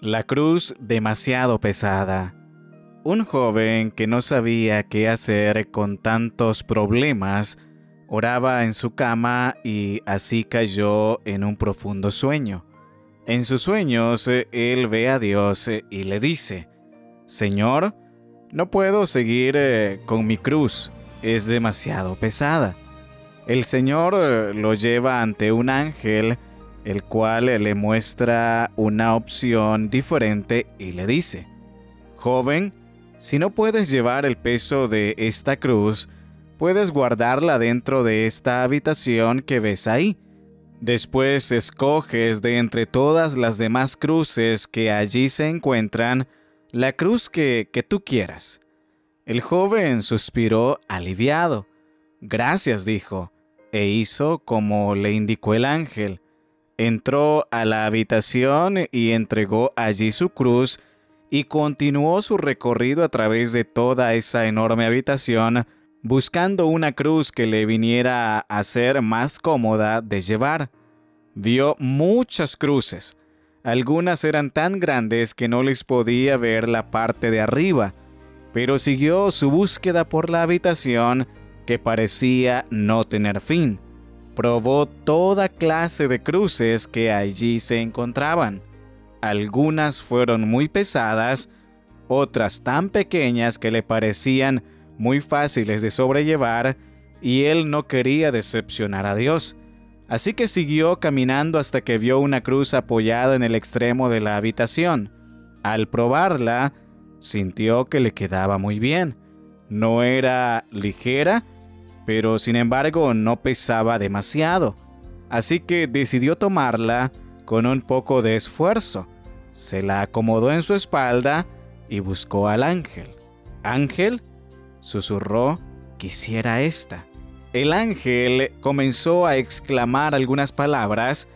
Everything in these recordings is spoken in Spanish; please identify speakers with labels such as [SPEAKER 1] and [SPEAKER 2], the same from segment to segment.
[SPEAKER 1] La cruz demasiado pesada. Un joven que no sabía qué hacer con tantos problemas oraba en su cama y así cayó en un profundo sueño. En sus sueños él ve a Dios y le dice, Señor, no puedo seguir eh, con mi cruz, es demasiado pesada. El Señor eh, lo lleva ante un ángel el cual le muestra una opción diferente y le dice, Joven, si no puedes llevar el peso de esta cruz, puedes guardarla dentro de esta habitación que ves ahí. Después escoges de entre todas las demás cruces que allí se encuentran la cruz que, que tú quieras. El joven suspiró aliviado. Gracias, dijo, e hizo como le indicó el ángel entró a la habitación y entregó allí su cruz y continuó su recorrido a través de toda esa enorme habitación buscando una cruz que le viniera a ser más cómoda de llevar. Vio muchas cruces. Algunas eran tan grandes que no les podía ver la parte de arriba, pero siguió su búsqueda por la habitación que parecía no tener fin probó toda clase de cruces que allí se encontraban. Algunas fueron muy pesadas, otras tan pequeñas que le parecían muy fáciles de sobrellevar, y él no quería decepcionar a Dios. Así que siguió caminando hasta que vio una cruz apoyada en el extremo de la habitación. Al probarla, sintió que le quedaba muy bien. No era ligera, pero sin embargo no pesaba demasiado, así que decidió tomarla con un poco de esfuerzo. Se la acomodó en su espalda y buscó al ángel. Ángel, susurró, quisiera esta. El ángel comenzó a exclamar algunas palabras,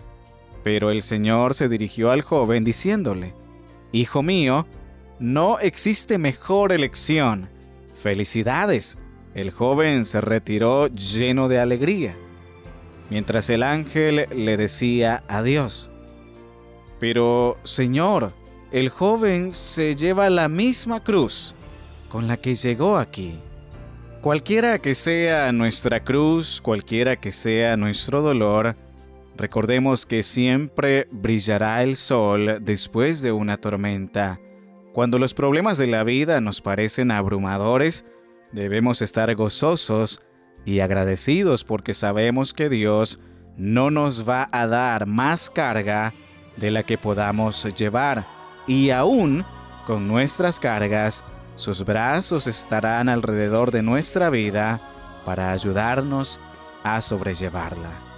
[SPEAKER 1] pero el Señor se dirigió al joven diciéndole, Hijo mío, no existe mejor elección. Felicidades, el joven se retiró lleno de alegría, mientras el ángel le decía adiós. Pero, Señor, el joven se lleva la misma cruz con la que llegó aquí. Cualquiera que sea nuestra cruz, cualquiera que sea nuestro dolor, recordemos que siempre brillará el sol después de una tormenta. Cuando los problemas de la vida nos parecen abrumadores, Debemos estar gozosos y agradecidos porque sabemos que Dios no nos va a dar más carga de la que podamos llevar. Y aún con nuestras cargas, sus brazos estarán alrededor de nuestra vida para ayudarnos a sobrellevarla.